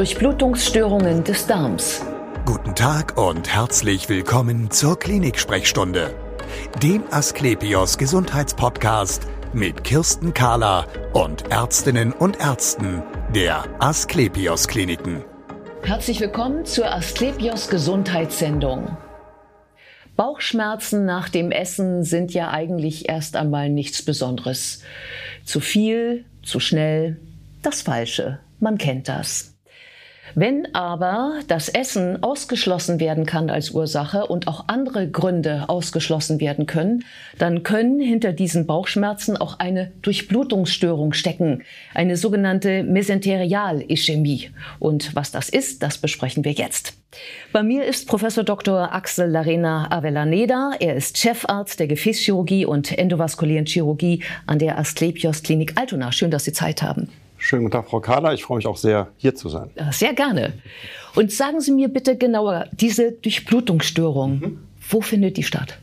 Durchblutungsstörungen des Darms. Guten Tag und herzlich willkommen zur Klinik-Sprechstunde, dem Asklepios Gesundheitspodcast mit Kirsten Kahler und Ärztinnen und Ärzten der Asklepios Kliniken. Herzlich willkommen zur Asklepios Gesundheitssendung. Bauchschmerzen nach dem Essen sind ja eigentlich erst einmal nichts Besonderes. Zu viel, zu schnell, das Falsche. Man kennt das. Wenn aber das Essen ausgeschlossen werden kann als Ursache und auch andere Gründe ausgeschlossen werden können, dann können hinter diesen Bauchschmerzen auch eine Durchblutungsstörung stecken, eine sogenannte Mesenterial-Ischämie. Und was das ist, das besprechen wir jetzt. Bei mir ist Professor Dr. Axel Larena Avellaneda. Er ist Chefarzt der Gefäßchirurgie und endovaskulären Chirurgie an der Asklepios Klinik Altona. Schön, dass Sie Zeit haben. Schönen guten Tag, Frau Kahler. Ich freue mich auch sehr, hier zu sein. Sehr gerne. Und sagen Sie mir bitte genauer, diese Durchblutungsstörung, mhm. wo findet die statt?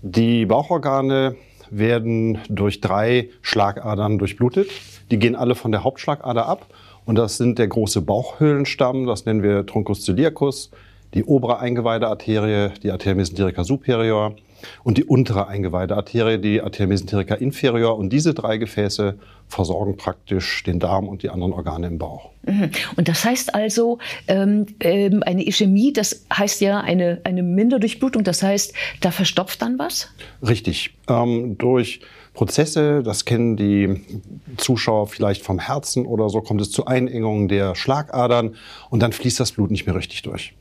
Die Bauchorgane werden durch drei Schlagadern durchblutet. Die gehen alle von der Hauptschlagader ab. Und das sind der große Bauchhöhlenstamm, das nennen wir Truncus celiacus, die obere Eingeweidearterie, die Arteria mesenterica superior und die untere Eingeweidearterie, die Arteria mesenterica inferior. Und diese drei Gefäße versorgen praktisch den Darm und die anderen Organe im Bauch. Mhm. Und das heißt also, ähm, ähm, eine Ischämie, das heißt ja eine, eine Minderdurchblutung, das heißt, da verstopft dann was? Richtig. Ähm, durch Prozesse, das kennen die Zuschauer vielleicht vom Herzen oder so, kommt es zu Einengungen der Schlagadern und dann fließt das Blut nicht mehr richtig durch.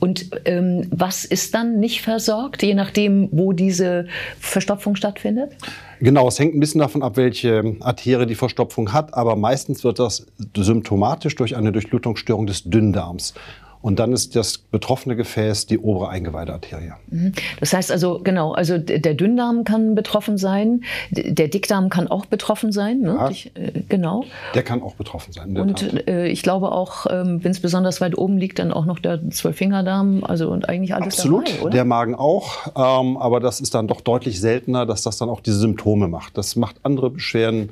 Und ähm, was ist dann nicht versorgt, je nachdem, wo diese Verstopfung stattfindet? Genau, es hängt ein bisschen davon ab, welche Arterie die Verstopfung hat, aber meistens wird das symptomatisch durch eine Durchblutungsstörung des Dünndarms. Und dann ist das betroffene Gefäß die obere Eingeweidearterie. Mhm. Das heißt also, genau, also der Dünndarm kann betroffen sein, der Dickdarm kann auch betroffen sein. Ne? Ja, ich, äh, genau. Der kann auch betroffen sein. Und äh, ich glaube auch, ähm, wenn es besonders weit oben liegt, dann auch noch der Zwölffingerdarm, also und eigentlich alles Absolut, dabei, der Magen auch, ähm, aber das ist dann doch deutlich seltener, dass das dann auch diese Symptome macht. Das macht andere Beschwerden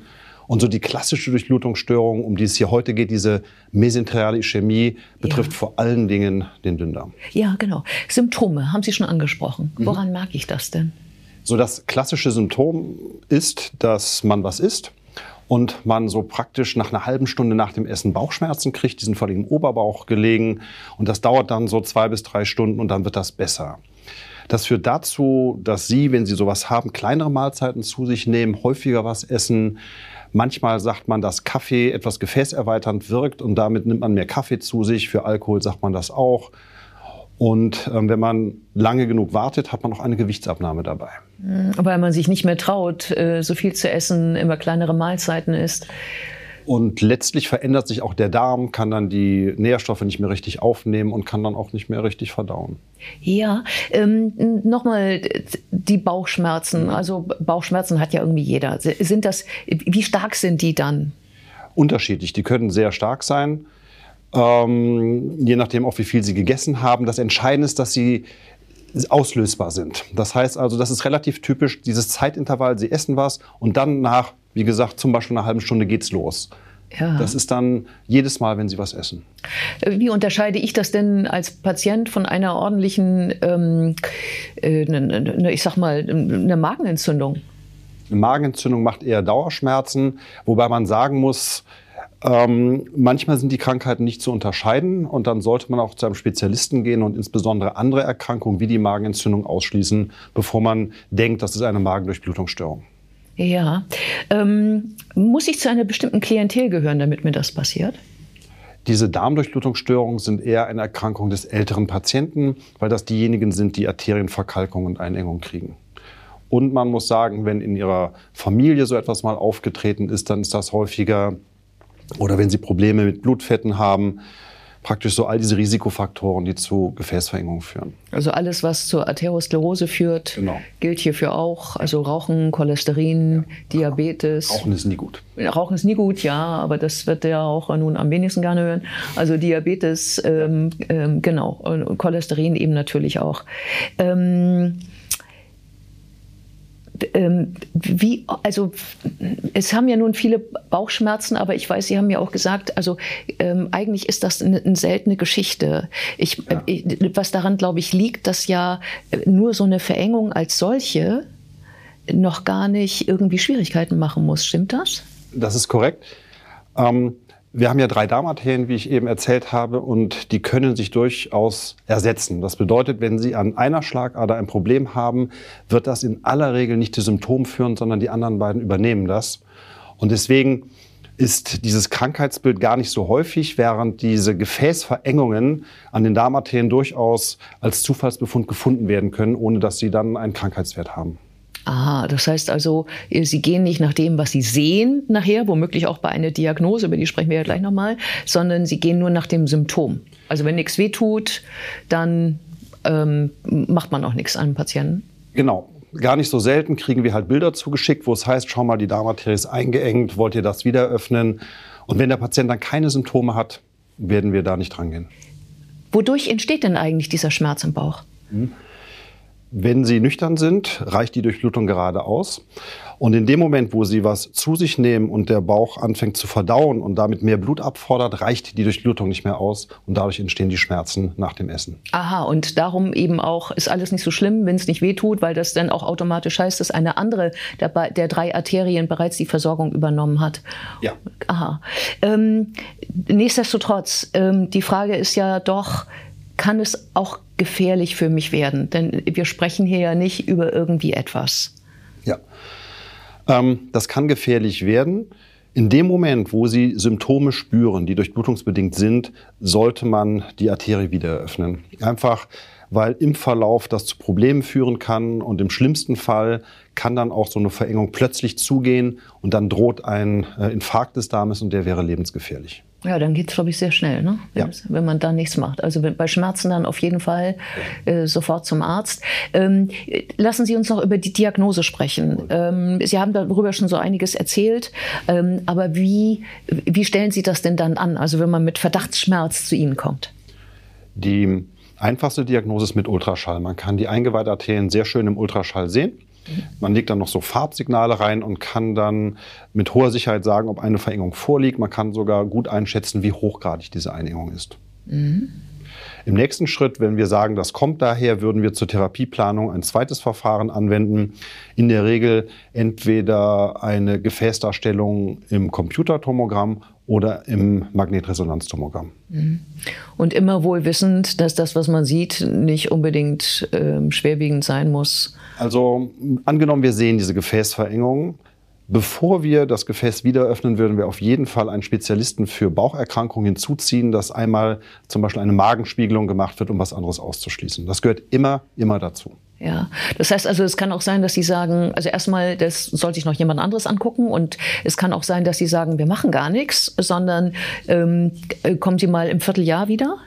und so die klassische Durchblutungsstörung, um die es hier heute geht, diese mesenteriale Ischämie, betrifft ja. vor allen Dingen den Dünndarm. Ja, genau. Symptome haben Sie schon angesprochen. Mhm. Woran merke ich das denn? So das klassische Symptom ist, dass man was isst und man so praktisch nach einer halben Stunde nach dem Essen Bauchschmerzen kriegt, die sind vor im Oberbauch gelegen und das dauert dann so zwei bis drei Stunden und dann wird das besser. Das führt dazu, dass Sie, wenn Sie sowas haben, kleinere Mahlzeiten zu sich nehmen, häufiger was essen, Manchmal sagt man, dass Kaffee etwas gefäßerweiternd wirkt und damit nimmt man mehr Kaffee zu sich. Für Alkohol sagt man das auch. Und ähm, wenn man lange genug wartet, hat man auch eine Gewichtsabnahme dabei. Mhm, weil man sich nicht mehr traut, äh, so viel zu essen, immer kleinere Mahlzeiten isst. Und letztlich verändert sich auch der Darm, kann dann die Nährstoffe nicht mehr richtig aufnehmen und kann dann auch nicht mehr richtig verdauen. Ja, ähm, nochmal die Bauchschmerzen. Also Bauchschmerzen hat ja irgendwie jeder. Sind das, wie stark sind die dann? Unterschiedlich. Die können sehr stark sein. Ähm, je nachdem auch, wie viel sie gegessen haben. Das Entscheidende ist, dass sie auslösbar sind. Das heißt also, das ist relativ typisch, dieses Zeitintervall, sie essen was und dann nach, wie gesagt, zum Beispiel einer halben Stunde geht's los. Ja. Das ist dann jedes Mal, wenn Sie was essen. Wie unterscheide ich das denn als Patient von einer ordentlichen, ähm, äh, ne, ne, ne, ich sag mal, einer Magenentzündung? Eine Magenentzündung macht eher Dauerschmerzen, wobei man sagen muss, ähm, manchmal sind die Krankheiten nicht zu unterscheiden und dann sollte man auch zu einem Spezialisten gehen und insbesondere andere Erkrankungen wie die Magenentzündung ausschließen, bevor man denkt, das ist eine Magendurchblutungsstörung. Ja. Ähm, muss ich zu einer bestimmten Klientel gehören, damit mir das passiert? Diese Darmdurchblutungsstörungen sind eher eine Erkrankung des älteren Patienten, weil das diejenigen sind, die Arterienverkalkung und Einengung kriegen. Und man muss sagen, wenn in ihrer Familie so etwas mal aufgetreten ist, dann ist das häufiger oder wenn Sie Probleme mit Blutfetten haben, praktisch so all diese Risikofaktoren, die zu Gefäßverengungen führen. Also alles, was zur Arteriosklerose führt, genau. gilt hierfür auch. Also Rauchen, Cholesterin, ja. Diabetes. Rauchen ist nie gut. Rauchen ist nie gut, ja, aber das wird der auch nun am wenigsten gerne hören. Also Diabetes, ähm, ähm, genau, und Cholesterin eben natürlich auch. Ähm, ähm, wie, also es haben ja nun viele Bauchschmerzen, aber ich weiß, Sie haben ja auch gesagt, also ähm, eigentlich ist das eine, eine seltene Geschichte. Ich, ja. äh, was daran, glaube ich, liegt, dass ja nur so eine Verengung als solche noch gar nicht irgendwie Schwierigkeiten machen muss. Stimmt das? Das ist korrekt. Ähm, wir haben ja drei Darmarterien, wie ich eben erzählt habe, und die können sich durchaus ersetzen. Das bedeutet, wenn Sie an einer Schlagader ein Problem haben, wird das in aller Regel nicht zu Symptomen führen, sondern die anderen beiden übernehmen das. Und deswegen ist dieses Krankheitsbild gar nicht so häufig, während diese Gefäßverengungen an den Darmarterien durchaus als Zufallsbefund gefunden werden können, ohne dass sie dann einen Krankheitswert haben. Ah, das heißt also, Sie gehen nicht nach dem, was Sie sehen nachher, womöglich auch bei einer Diagnose, über die sprechen wir ja gleich nochmal, sondern Sie gehen nur nach dem Symptom. Also wenn nichts wehtut, dann ähm, macht man auch nichts an den Patienten. Genau. Gar nicht so selten kriegen wir halt Bilder zugeschickt, wo es heißt, schau mal, die Darmarterie ist eingeengt, wollt ihr das wieder öffnen? Und wenn der Patient dann keine Symptome hat, werden wir da nicht drangehen. Wodurch entsteht denn eigentlich dieser Schmerz im Bauch? Mhm. Wenn Sie nüchtern sind, reicht die Durchblutung gerade aus. Und in dem Moment, wo Sie was zu sich nehmen und der Bauch anfängt zu verdauen und damit mehr Blut abfordert, reicht die Durchblutung nicht mehr aus und dadurch entstehen die Schmerzen nach dem Essen. Aha, und darum eben auch ist alles nicht so schlimm, wenn es nicht wehtut, weil das dann auch automatisch heißt, dass eine andere der, der drei Arterien bereits die Versorgung übernommen hat. Ja. Aha. Ähm, nichtsdestotrotz, ähm, die Frage ist ja doch, kann es auch gefährlich für mich werden. Denn wir sprechen hier ja nicht über irgendwie etwas. Ja, ähm, das kann gefährlich werden. In dem Moment, wo Sie Symptome spüren, die durchblutungsbedingt sind, sollte man die Arterie wieder öffnen. Einfach, weil im Verlauf das zu Problemen führen kann und im schlimmsten Fall kann dann auch so eine Verengung plötzlich zugehen und dann droht ein äh, Infarkt des Darmes und der wäre lebensgefährlich. Ja, dann geht es, glaube ich, sehr schnell, ne? ja. wenn man da nichts macht. Also bei Schmerzen dann auf jeden Fall äh, sofort zum Arzt. Ähm, lassen Sie uns noch über die Diagnose sprechen. Ähm, Sie haben darüber schon so einiges erzählt, ähm, aber wie, wie stellen Sie das denn dann an, also wenn man mit Verdachtsschmerz zu Ihnen kommt? Die einfachste Diagnose ist mit Ultraschall. Man kann die Eingeweiharterien sehr schön im Ultraschall sehen. Man legt dann noch so Farbsignale rein und kann dann mit hoher Sicherheit sagen, ob eine Verengung vorliegt. Man kann sogar gut einschätzen, wie hochgradig diese Einengung ist. Mhm. Im nächsten Schritt, wenn wir sagen, das kommt daher, würden wir zur Therapieplanung ein zweites Verfahren anwenden. In der Regel entweder eine Gefäßdarstellung im Computertomogramm oder im Magnetresonanztomogramm. Mhm. Und immer wohl wissend, dass das, was man sieht, nicht unbedingt äh, schwerwiegend sein muss. Also angenommen, wir sehen diese Gefäßverengung. Bevor wir das Gefäß wieder öffnen, würden wir auf jeden Fall einen Spezialisten für Baucherkrankungen hinzuziehen, dass einmal zum Beispiel eine Magenspiegelung gemacht wird, um was anderes auszuschließen. Das gehört immer, immer dazu. Ja, das heißt also, es kann auch sein, dass Sie sagen, also erstmal, das soll sich noch jemand anderes angucken und es kann auch sein, dass Sie sagen, wir machen gar nichts, sondern ähm, kommen Sie mal im Vierteljahr wieder?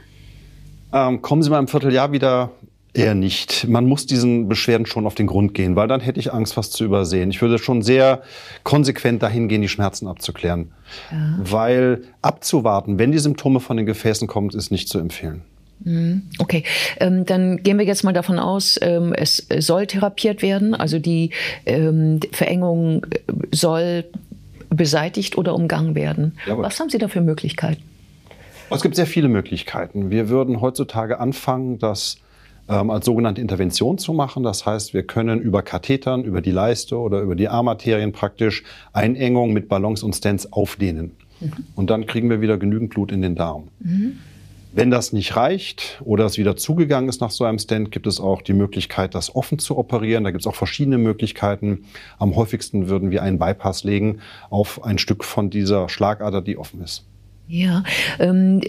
Ähm, kommen Sie mal im Vierteljahr wieder. Eher nicht. Man muss diesen Beschwerden schon auf den Grund gehen, weil dann hätte ich Angst, was zu übersehen. Ich würde schon sehr konsequent dahin gehen, die Schmerzen abzuklären. Ja. Weil abzuwarten, wenn die Symptome von den Gefäßen kommen, ist nicht zu empfehlen. Mhm. Okay, ähm, dann gehen wir jetzt mal davon aus, ähm, es soll therapiert werden, also die ähm, Verengung soll beseitigt oder umgangen werden. Jawohl. Was haben Sie da für Möglichkeiten? Es gibt sehr viele Möglichkeiten. Wir würden heutzutage anfangen, das ähm, als sogenannte Intervention zu machen. Das heißt, wir können über Kathetern, über die Leiste oder über die Armarterien praktisch Einengung mit Ballons und Stents aufdehnen. Mhm. Und dann kriegen wir wieder genügend Blut in den Darm. Mhm. Wenn das nicht reicht oder es wieder zugegangen ist nach so einem Stent, gibt es auch die Möglichkeit, das offen zu operieren. Da gibt es auch verschiedene Möglichkeiten. Am häufigsten würden wir einen Bypass legen auf ein Stück von dieser Schlagader, die offen ist. Ja, ähm,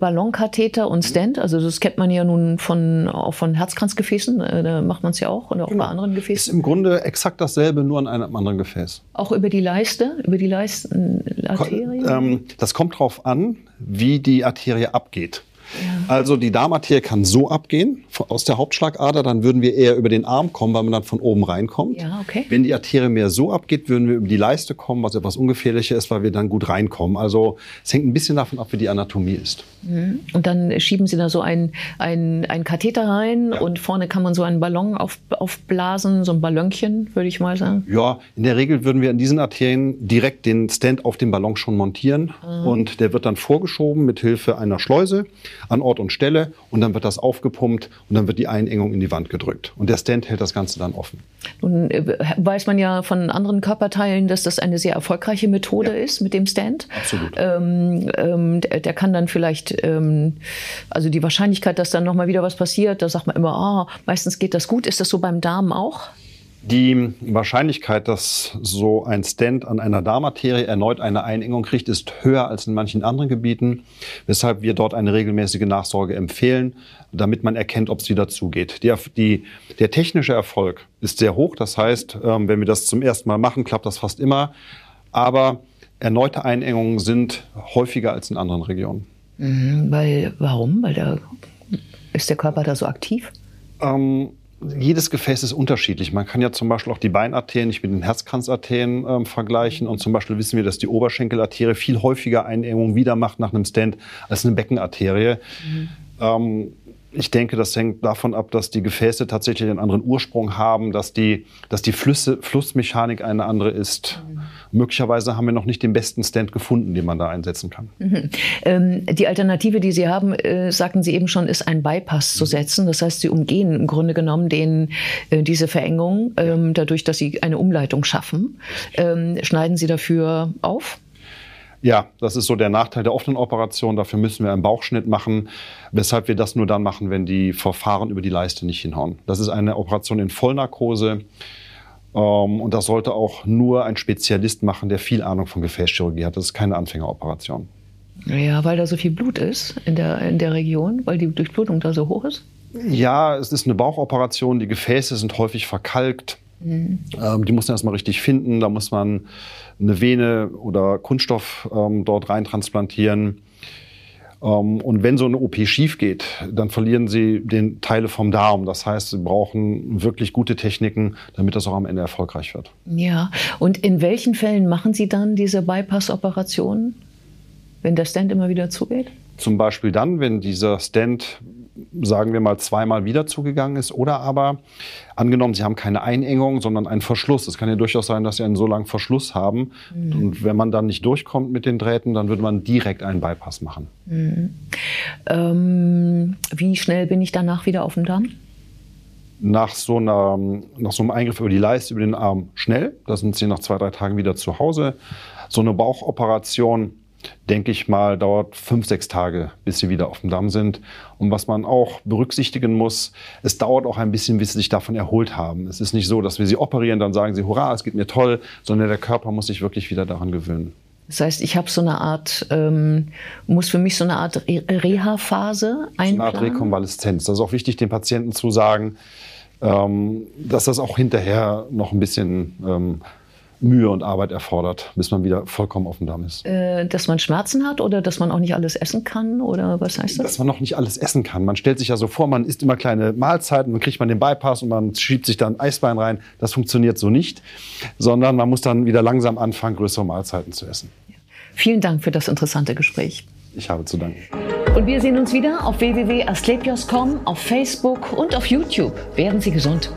Ballonkatheter und Stent, also das kennt man ja nun von, auch von Herzkranzgefäßen, äh, da macht man es ja auch und auch genau. bei anderen Gefäßen. Ist im Grunde exakt dasselbe, nur an einem anderen Gefäß. Auch über die Leiste, über die Leistenarterie? Ähm, das kommt darauf an, wie die Arterie abgeht. Ja. Also die Darmarterie kann so abgehen aus der Hauptschlagader, dann würden wir eher über den Arm kommen, weil man dann von oben reinkommt. Ja, okay. Wenn die Arterie mehr so abgeht, würden wir über die Leiste kommen, was etwas ungefährlicher ist, weil wir dann gut reinkommen. Also es hängt ein bisschen davon ab, wie die Anatomie ist. Mhm. Und dann schieben Sie da so ein, ein, Katheter rein ja. und vorne kann man so einen Ballon auf, aufblasen, so ein Ballonchen, würde ich mal sagen. Ja, in der Regel würden wir an diesen Arterien direkt den Stand auf dem Ballon schon montieren mhm. und der wird dann vorgeschoben mit Hilfe einer Schleuse an Ort und Stelle und dann wird das aufgepumpt und dann wird die Einengung in die Wand gedrückt. Und der Stand hält das Ganze dann offen. Nun äh, weiß man ja von anderen Körperteilen, dass das eine sehr erfolgreiche Methode ja. ist mit dem Stand. Absolut. Ähm, ähm, der, der, kann dann vielleicht, ähm, also die Wahrscheinlichkeit, dass dann nochmal wieder was passiert, da sagt man immer, oh, meistens geht das gut. Ist das so beim Darm auch? Die Wahrscheinlichkeit, dass so ein Stent an einer Darmarterie erneut eine Einengung kriegt, ist höher als in manchen anderen Gebieten, weshalb wir dort eine regelmäßige Nachsorge empfehlen, damit man erkennt, ob es wieder zugeht. Die, die, der technische Erfolg ist sehr hoch, das heißt, ähm, wenn wir das zum ersten Mal machen, klappt das fast immer, aber erneute Einengungen sind häufiger als in anderen Regionen. Mhm, weil, warum? Weil da ist der Körper da so aktiv? Ähm, jedes Gefäß ist unterschiedlich. Man kann ja zum Beispiel auch die Beinarterien nicht mit den Herzkranzarterien ähm, vergleichen. Und zum Beispiel wissen wir, dass die Oberschenkelarterie viel häufiger Einengung wieder macht nach einem Stent als eine Beckenarterie. Mhm. Ähm, ich denke, das hängt davon ab, dass die Gefäße tatsächlich einen anderen Ursprung haben, dass die, dass die Flüsse, Flussmechanik eine andere ist. Mhm. Möglicherweise haben wir noch nicht den besten Stand gefunden, den man da einsetzen kann. Mhm. Ähm, die Alternative, die Sie haben, äh, sagten Sie eben schon, ist ein Bypass mhm. zu setzen. Das heißt, Sie umgehen im Grunde genommen den, äh, diese Verengung, ähm, dadurch, dass Sie eine Umleitung schaffen. Ähm, schneiden Sie dafür auf? Ja, das ist so der Nachteil der offenen Operation. Dafür müssen wir einen Bauchschnitt machen, weshalb wir das nur dann machen, wenn die Verfahren über die Leiste nicht hinhauen. Das ist eine Operation in Vollnarkose. Ähm, und das sollte auch nur ein Spezialist machen, der viel Ahnung von Gefäßchirurgie hat. Das ist keine Anfängeroperation. Ja, weil da so viel Blut ist in der, in der Region, weil die Durchblutung da so hoch ist? Ja, es ist eine Bauchoperation. Die Gefäße sind häufig verkalkt. Mhm. Ähm, die muss man erstmal richtig finden. Da muss man eine Vene oder Kunststoff ähm, dort reintransplantieren. Ähm, und wenn so eine OP schief geht, dann verlieren sie den Teile vom Darm. Das heißt, sie brauchen wirklich gute Techniken, damit das auch am Ende erfolgreich wird. Ja, und in welchen Fällen machen Sie dann diese Bypass-Operationen, wenn der Stent immer wieder zugeht? Zum Beispiel dann, wenn dieser Stent sagen wir mal, zweimal wieder zugegangen ist. Oder aber, angenommen, Sie haben keine Einengung, sondern einen Verschluss. Es kann ja durchaus sein, dass Sie einen so langen Verschluss haben. Mhm. Und wenn man dann nicht durchkommt mit den Drähten, dann würde man direkt einen Bypass machen. Mhm. Ähm, wie schnell bin ich danach wieder auf dem Damm? Nach so, einer, nach so einem Eingriff über die Leiste, über den Arm schnell. Da sind Sie nach zwei, drei Tagen wieder zu Hause. So eine Bauchoperation denke ich mal, dauert fünf, sechs Tage, bis sie wieder auf dem Damm sind. Und was man auch berücksichtigen muss, es dauert auch ein bisschen, bis sie sich davon erholt haben. Es ist nicht so, dass wir sie operieren, dann sagen sie, hurra, es geht mir toll, sondern der Körper muss sich wirklich wieder daran gewöhnen. Das heißt, ich habe so eine Art, ähm, muss für mich so eine Art Reha-Phase einplanen? So eine Art Rekonvaleszenz. Das ist auch wichtig, den Patienten zu sagen, ähm, dass das auch hinterher noch ein bisschen ähm, Mühe und Arbeit erfordert, bis man wieder vollkommen auf dem Damm ist. Äh, dass man Schmerzen hat oder dass man auch nicht alles essen kann oder was heißt das? Dass man noch nicht alles essen kann. Man stellt sich ja so vor, man isst immer kleine Mahlzeiten, dann kriegt man den Bypass und man schiebt sich dann Eisbein rein. Das funktioniert so nicht, sondern man muss dann wieder langsam anfangen, größere Mahlzeiten zu essen. Vielen Dank für das interessante Gespräch. Ich habe zu danken. Und wir sehen uns wieder auf www.asklepios.com, auf Facebook und auf YouTube. Werden Sie gesund.